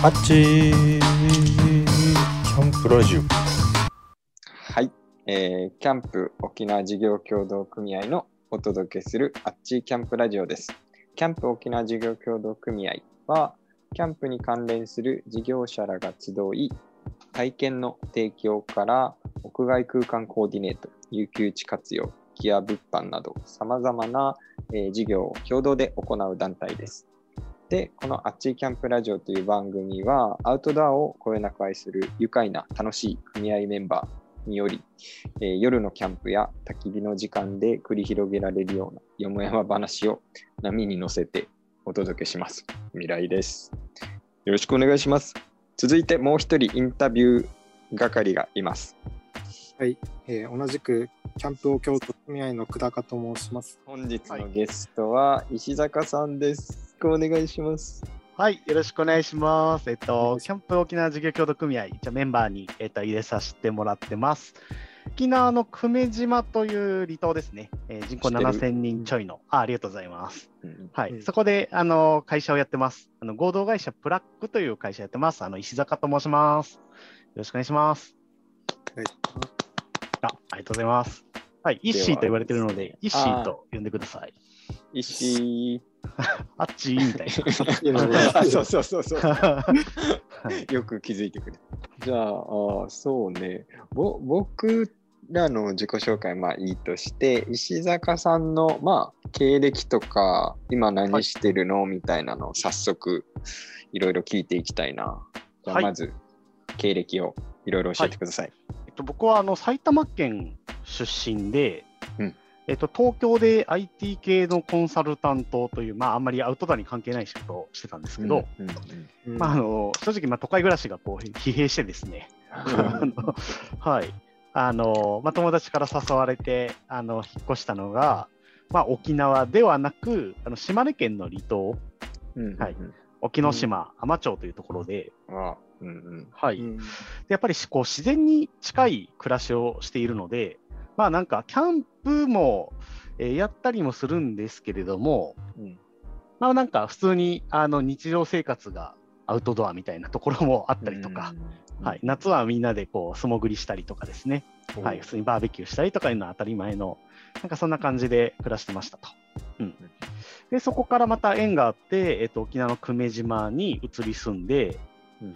あっちキャンプラジオはい、えーキャンプ沖縄事業協同組合のお届けするあっちキャンプラジオです。キャンプ沖縄事業協同組合は、キャンプに関連する事業者らが集い、体験の提供から屋外空間コーディネート、有給地活用、ギア物販など、さまざまな、えー事業を共同で行う団体です。で、このあっちーキャンプラジオという番組は、アウトドアをこよなく愛する愉快な楽しい組合メンバーにより、えー夜のキャンプや焚き火の時間で繰り広げられるようなよもやま話を波に乗せてお届けします。未来です。よろしくお願いします。続いてもう一人インタビュー係がいます。はい、えー同じくキャンプを共同組合の久高と申します。本日のゲストは石坂さんです。よろしくお願いします。はい、よろしくお願いします。えっとキャンプ沖縄事業協同組合、一応メンバーに、えっと、入れさせてもらってます。沖縄の久米島という離島ですね。えー人口知ってる？7000人ちょいのあ。ありがとうございます。うんはい、うんそこであの会社をやってます。あの合同会社プラックという会社やってます。あの石坂と申します。よろしくお願いします。はい、あありがとうございます。はい、イッシーと言われてるので、イッシーと呼んでください。石 あっち？みたいな。あ そうそうそうそう。はいよく気づいてくれた。じゃあ、あーそうね。ぼ僕らの自己紹介、まあいいとして、石坂さんの、まあ、経歴とか、今何してるの、みたいなのを早速、いろいろ聞いていきたいな。じゃあ、はいまず、経歴をいろいろ教えてください。えっと、僕はあの埼玉県出身で、うんえっと、東京で IT 系のコンサルタントという、まあ、あんまりアウトドアに関係ない仕事をしてたんですけど、まあ、あの正直、まあ、都会暮らしがこう疲弊してですね、はい。あのまあ、友達から誘われてあの引っ越したのが、まあ、沖縄ではなくあの島根県の離島、うんはい。沖ノ島、海士町というところで、はい。やっぱりしこう自然に近い暮らしをしているので、まあなんかキャンプも、えーやったりもするんですけれども、うん。まあなんか普通にあの日常生活がアウトドアみたいなところもあったりとか、うん。はい、夏はみんなでこう素潜りしたりとかですね、はい、普通にバーベキューしたりとかいうのは当たり前の、なんかそんな感じで暮らしてましたと。うん、でそこからまた縁があって、えっと沖縄の久米島に移り住んで、うん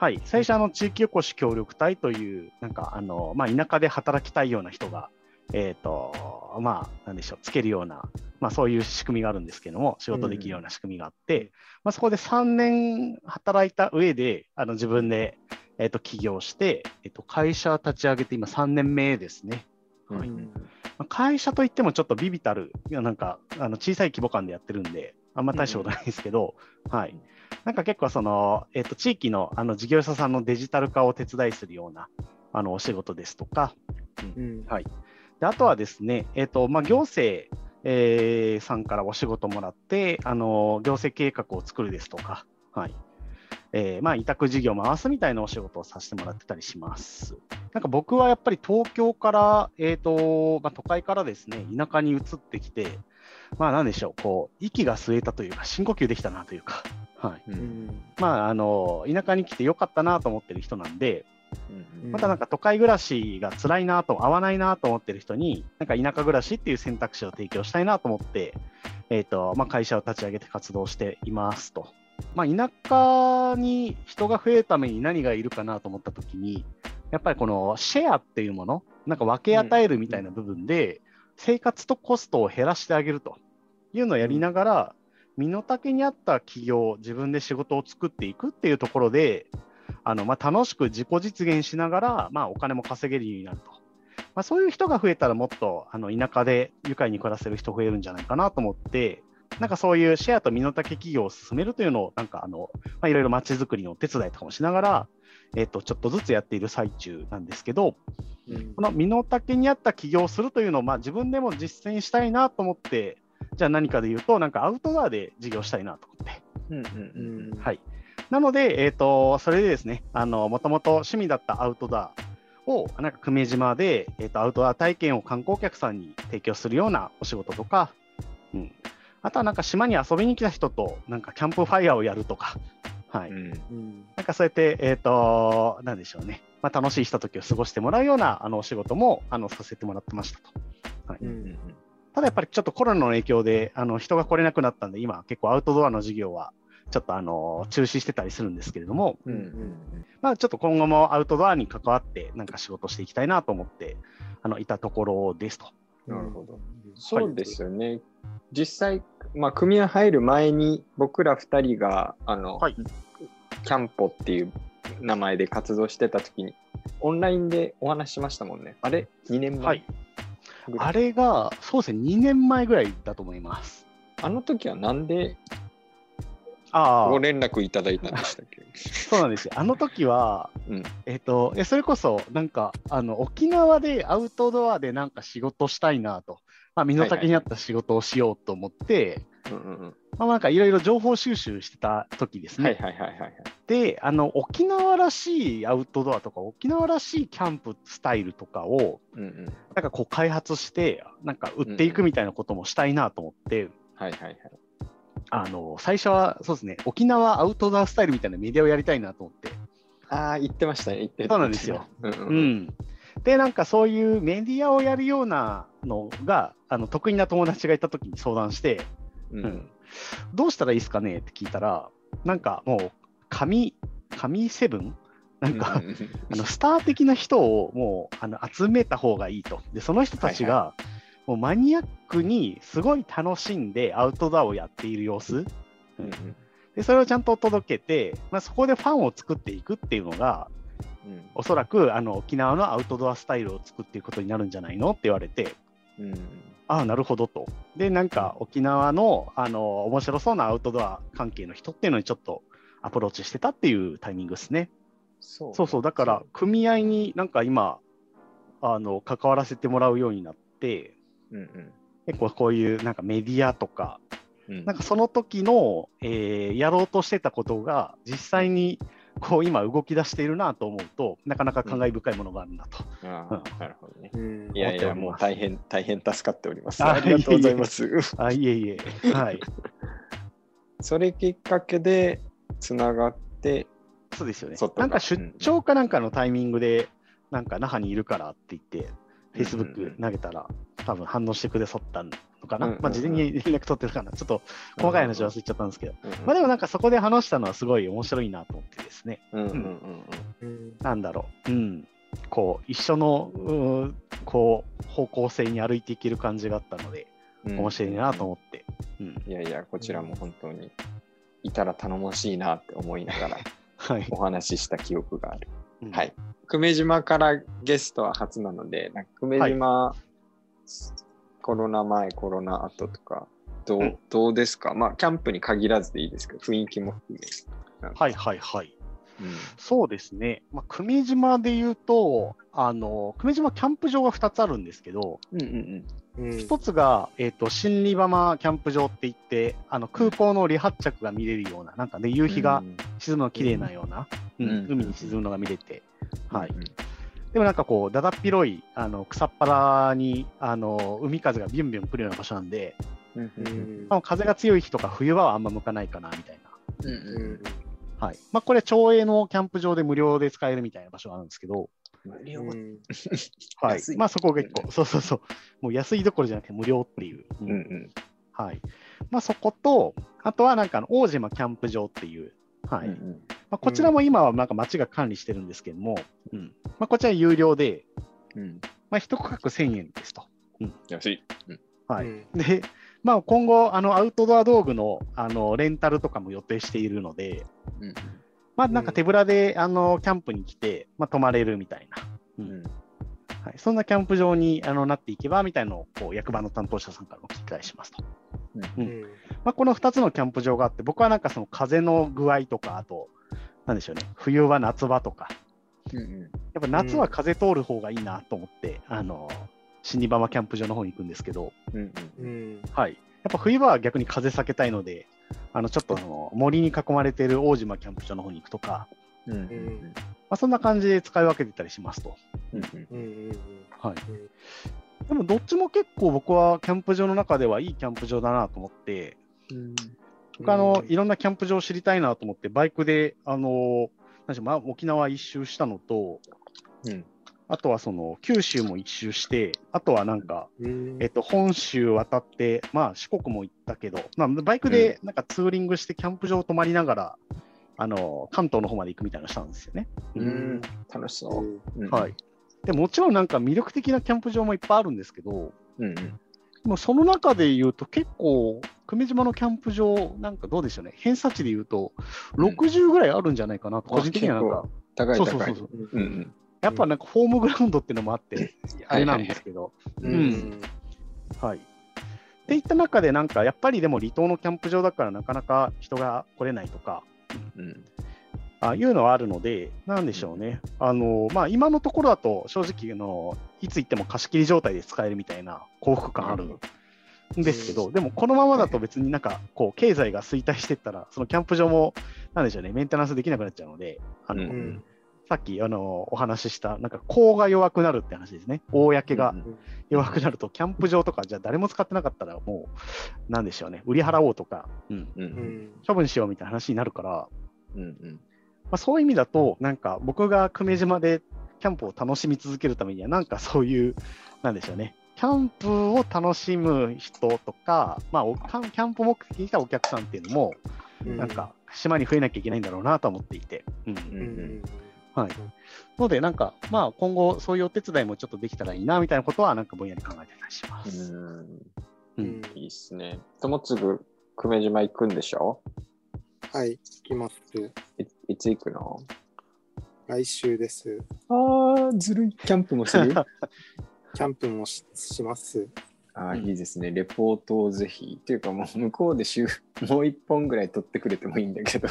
はい、最初あの地域おこし協力隊という、なんかあの、まあ、田舎で働きたいような人が、えっ、と、まあ、なんでしょう、つけるような、まあ、そういう仕組みがあるんですけども、仕事できるような仕組みがあって、まあ、そこで3年働いた上で、あの自分で、えっと起業して、えっと会社立ち上げて今3年目ですね。はいうんまあ会社といってもちょっとビビたる、なんかあの小さい規模感でやってるんで、あんま大したことないですけど、はい。なんか結構その、えっと地域のあの事業者さんのデジタル化を手伝いするようなあのお仕事ですとか、うん。はい。であとはですね、えっとまあ、行政、えーさんからお仕事もらって、あの行政計画を作るですとか、はい。えーまあ、委託事業を回すみたいなお仕事をさせてもらってたりします。なんか僕はやっぱり東京から、えーとまあ、都会からですね、田舎に移ってきて、まあなんでしょう、こう息が吸えたというか、深呼吸できたなというか、はい、ううん。んまああの田舎に来てよかったなと思ってる人なんで、うん。またなんか都会暮らしが辛いなと、合わないなと思ってる人に、なんか田舎暮らしっていう選択肢を提供したいなと思って、えーとまあ、会社を立ち上げて活動していますと。まあ、田舎に人が増えるために何がいるかなと思ったときに、やっぱりこのシェアっていうもの、なんか分け与えるみたいな部分で、生活とコストを減らしてあげるというのをやりながら、身の丈に合った企業、自分で仕事を作っていくっていうところで、あのまあ、楽しく自己実現しながら、まあ、お金も稼げるようになると。まあ、そういう人が増えたらもっとあの田舎で愉快に暮らせる人増えるんじゃないかなと思って、なんかそういうシェアと身の丈企業を進めるというのを、なんかあの、まあ、いろいろ街づくりのお手伝いとかもしながら、えっと、ちょっとずつやっている最中なんですけど、うんこの身の丈に合った起業をするというのを、まあ、自分でも実践したいなと思って、じゃあ何かで言うと、なんかアウトドアで事業したいなと思って。うんうんうんはい。なので、えっ、と、それでですね、あの、もともと趣味だったアウトドアを、なんか久米島で、えっ、と、アウトドア体験を観光客さんに提供するようなお仕事とか、うん。あとはなんか島に遊びに来た人と、なんかキャンプファイヤーをやるとか、はい。うんうんなんかそうやって、えっ、と、なんでしょうね。まあ、楽しいひとときを過ごしてもらうようなあのお仕事もあのさせてもらってましたと。はい、ううんんただやっぱりちょっとコロナの影響であの人が来れなくなったんで、今結構アウトドアの授業はちょっとあの中止してたりするんですけれども、うんうんまあ、ちょっと今後もアウトドアに関わってなんか仕事していきたいなと思ってあのいたところですと。なるほど。そうですよね。実際、まあ、組合入る前に僕ら2人があの、はいキャンポっていう名前で活動してた時にオンラインでお話ししましたもんね。あれ ?2 年前、はい、あれがそうですね、2年前ぐらいだと思います。あの時はなんでご連絡いただいたんでしたっけ？そうなんですよ。あの時は、うん。えっ、と、えそれこそ、なんか、あの、沖縄でアウトドアでなんか仕事したいなと、まあ、身の丈に合った仕事をしようと思って、うんうんうんまあ、なんかいろいろ情報収集してた時ですね。はいはいはいはいはい。で、あの、沖縄らしいアウトドアとか、沖縄らしいキャンプスタイルとかを、うんうん、なんかこう開発して、なんか売っていくみたいなこともしたいなと思って、はいはいはい。あの、最初はそうですね、沖縄アウトドアスタイルみたいなメディアをやりたいなと思って、ああ、言ってましたね。言ってそうなんですよ。うんうんううんん。で、なんかそういうメディアをやるようなのが、あの得意な友達がいた時に相談して、うん。うん。どうしたらいいですかね？って聞いたら、なんかもう、紙、紙セブン？なんか、あのスター的な人をもうあの集めた方がいいと。で、その人たちが、もうマニアックにすごい楽しんでアウトドアをやっている様子。うん。で、それをちゃんと届けて、まあ、そこでファンを作っていくっていうのが、うん。おそらくあの沖縄のアウトドアスタイルを作っていくことになるんじゃないの？って言われて、うんああ、なるほどと。で、なんか沖縄のあの面白そうなアウトドア関係の人っていうのにちょっとアプローチしてたっていうタイミングですね。そうそうそう、だから組合になんか今、あの関わらせてもらうようになって、うんうん。結構こういうなんかメディアとか、うん。なんかその時の、えーやろうとしてたことが実際にこう今動き出しているなと思うと、なかなか感慨深いものがあるなと。ああなるほどね。うんいやいや、もう大変、大変助かっております。あありがとうございます。あ、いえいえ。はい。それきっかけでつながって、そうですよねなんか出張かなんかのタイミングで、なんか那覇にいるからって言って、Facebook 投げたら、多分反応してくださったのかな。うんうんうんまあ、事前に連絡取ってるかな。ちょっと細かい話忘れちゃったんですけど。うんうんまあでもなんかそこで話したのはすごい面白いなと思ってですね。うんうんうんうんなんだろう。うん。こう、一緒の、うーこう、方向性に歩いていける感じがあったので、うん面白いなと思って。うん。いやいや、こちらも本当にいたら頼もしいなって思いながら はい。お話しした記憶がある。うんはい。久米島からゲストは初なので、なんか久米島、コロナ前、コロナ後とか、どう,、うんどうですか？まあ、キャンプに限らずでいいですけど、雰囲気も含め。はいはいはい。うんそうですね。まあ、久米島で言うと、あの、久米島キャンプ場が2つあるんですけど、うんうんうん一つが、えっ、と、新里浜キャンプ場って言って、あの、空港の離発着が見れるような、なんかね、夕うん。日がうん沈むの綺麗なような、うんうん海に沈むのが見れて、はい。うんでもなんかこう、だだっ広い、あの、草っぱらに、あの、海風がビュンビュン来るような場所なんで、うんうんうんまあ、風が強い日とか冬場はあんま向かないかな、みたいな。うんううんんはい。まあ、これ、町営のキャンプ場で無料で使えるみたいな場所があるんですけど、無料うん はい。まあ、そこが結構、そうそうそう、もう安いどころじゃなくて無料っていう。ううんんはい。まあ、そこと、あとはなんかあの、大島キャンプ場っていう、はい。うんうんまあ、こちらも今はなんか町が管理してるんですけども、うん。まあ、こちら有料で、うんまあ、一区画1000円ですと。安い。はい。うんで、まあ、今後、あの、アウトドア道具の、あの、レンタルとかも予定しているので、うんまあ、なんか手ぶらで、あの、キャンプに来て、まあ、泊まれるみたいな。ううんんはい、そんなキャンプ場にあのなっていけばみたいなのをこう役場の担当者さんからも聞き返しますと。うんうんまあ、この2つのキャンプ場があって、僕はなんかその風の具合とか、あと、なんでしょうね、冬は夏場とか、うんやっぱ夏は風通る方がいいなと思って、あの、新庭浜キャンプ場の方に行くんですけど、うんううん。ん。はい。やっぱ冬場は逆に風避けたいので、あの、ちょっとあの森に囲まれている大島キャンプ場の方に行くとか、うんうんまあ、そんな感じで使い分けてたりしますと。うんうん。うんはい。でもどっちも結構僕はキャンプ場の中ではいいキャンプ場だなと思って、僕あの、うんいろんなキャンプ場を知りたいなと思って、バイクで、あの、まあ、沖縄一周したのと、うん。あとはその九州も一周して、あとはなんか、うんえっと、本州渡って、まあ、四国も行ったけど、まあ、バイクでなんかツーリングして、キャンプ場泊まりながら、あの関東の方まで行くみたいなのしたんですよね。ううんん。楽しそう。うんはい。でもちろんなんか魅力的なキャンプ場もいっぱいあるんですけど、うんうん。でもその中で言うと結構、久米島のキャンプ場、なんかどうでしょうね、偏差値で言うと、60ぐらいあるんじゃないかなと、個人的にはなんか、高い高い。そうそうそう。そう、うんうん。やっぱなんかホームグラウンドっていうのもあって、あれなんですけど、うん。うん。はい。っていった中で、なんかやっぱりでも離島のキャンプ場だからなかなか人が来れないとか、うん。あいうのはあるので、なんでしょうね、あのまあ、今のところだと、正直あの、いつ行っても貸し切り状態で使えるみたいな幸福感ある。んですけど、でもこのままだと別になんかこう経済が衰退していったら、そのキャンプ場もなんでしょうね、メンテナンスできなくなっちゃうので、あのうん。うんさっきあのお話しした、なんか公が弱くなるって話ですね、公がうん。弱くなると、キャンプ場とか、じゃあ誰も使ってなかったら、もう、なんでしょうね、売り払おうとか、うん、う。うん。ん処分しようみたいな話になるから、うんうん。まあ、そういう意味だと、なんか僕が久米島でキャンプを楽しみ続けるためには、なんかそういう、なんでしょうね、キャンプを楽しむ人とか、まあ、おキャンキャンプ目的に来たお客さんっていうのも、うんなんか島に増えなきゃいけないんだろうなと思っていて。うんうんうんはい、ので、なんか、まあ、今後、そういうお手伝いもちょっとできたらいいなみたいなことは、なんかぼんやり考えてたりします。うん。いいっすね。友次、久米島行くんでしょ？はい、行きます。いいつ行くの？来週です。ああ、ずるい。キャンプもする？キャンプもしします。ああ、うんいいですね。レポートをぜひ。っていうかもう向こうで週 もう一本ぐらい取ってくれてもいいんだけど、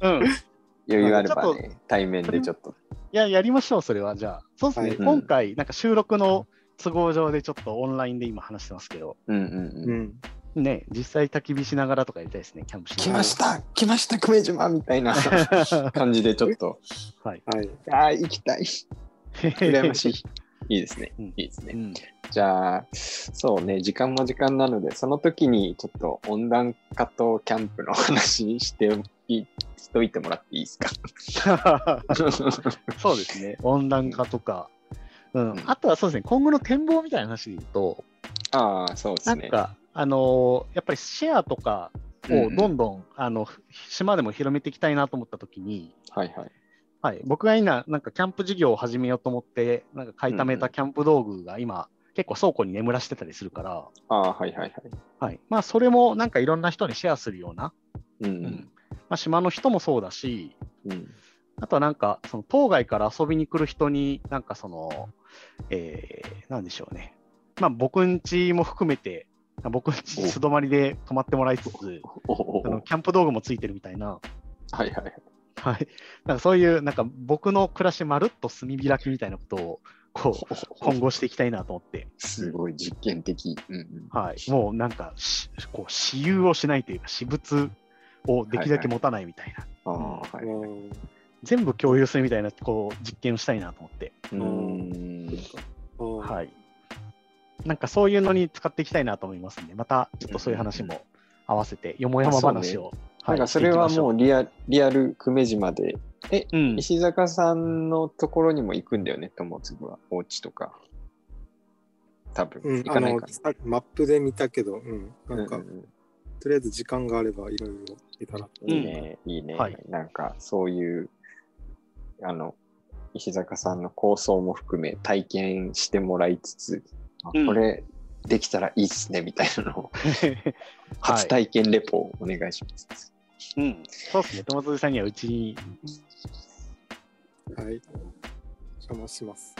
うん 余裕あればね、対面でちょっと。いや、やりましょう、それは。じゃあ。そうですね、はい今回、なんか収録の都合上でちょっとオンラインで今話してますけど、うんうんううん。ん。ね、実際焚き火しながらとかやりたいですね、キャンプし来ながら。ました来ました久米島みたいな 感じでちょっと、はい。ああ、行きたい。羨ましい。いいですね。うんいいですね。うんじゃあ、そうね、時間も時間なので、その時にちょっと温暖化とキャンプの話していしといてもらっていいですか？そうですね、温暖化とか。うんうんあとはそうですね、今後の展望みたいな話で言うと、ああ、そうですね。なんか、あのーやっぱりシェアとかをどんどん、あの島でも広めていきたいなと思ったときに、はいはい。はい、僕が今、なんかキャンプ事業を始めようと思って、なんか買いためたキャンプ道具が今、結構倉庫に眠らしてたりするから、ああ、はいはいはい。はい。まあ、それもなんかいろんな人にシェアするような、うんうんまあ、島の人もそうだし、うん。うん。あとはなんか、その当該から遊びに来る人に、なんかその、えー、なんでしょうね。まあ、僕ん家も含めて、僕ん家に素泊まりで泊まってもらいつつ、あのキャンプ道具もついてるみたいな、はいはいはい。はい、なんかそういう、なんか僕の暮らしまるっと炭開きみたいなことを、こう、今後していきたいなと思って、すごい実験的。うんうん。はい、もうなんかし、こう、私有をしないというか、私物をできるだけ持たないみたいな、はい。うん全部共有するみたいな、こう、実験をしたいなと思って、うーん。ははい。なんかそういうのに使っていきたいなと思いますんで、またちょっとそういう話も合わせて、よもやま話を。なんかそれはもう、うリアリアル久米島で、え、うん、石坂さんのところにも行くんだよね、友次は。お家とか。多分、うん、あの行かないかさマップで見たけど、うん、な。なんか、うんうんとりあえず時間があればいろいろいたら。うんいいね、いいね。はいなんかそういう、あの、石坂さんの構想も含め体験してもらいつつ、あうんこれできたらいいっすね、みたいなのを、はい、初体験レポをお願いします。うん、そうですね、友達さんにはうちに、はい。邪魔します。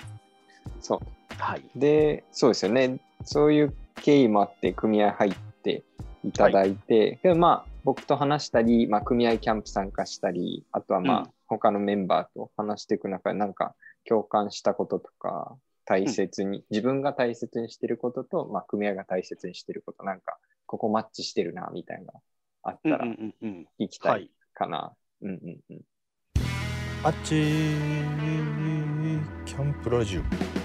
そう。はい、で、そうですよね。そういう経緯もあって、組合入っていただいて、でまあ、僕と話したり、まあ、組合キャンプ参加したり、あとはまあ、うん他のメンバーと話していく中で、なんか共感したこととか、大切に、自分が大切にしてることと、まあ、組合が大切にしてること、なんか、ここマッチしてるな、みたいなあったら聞きたはい。い、かな。あっちキャンプラジオ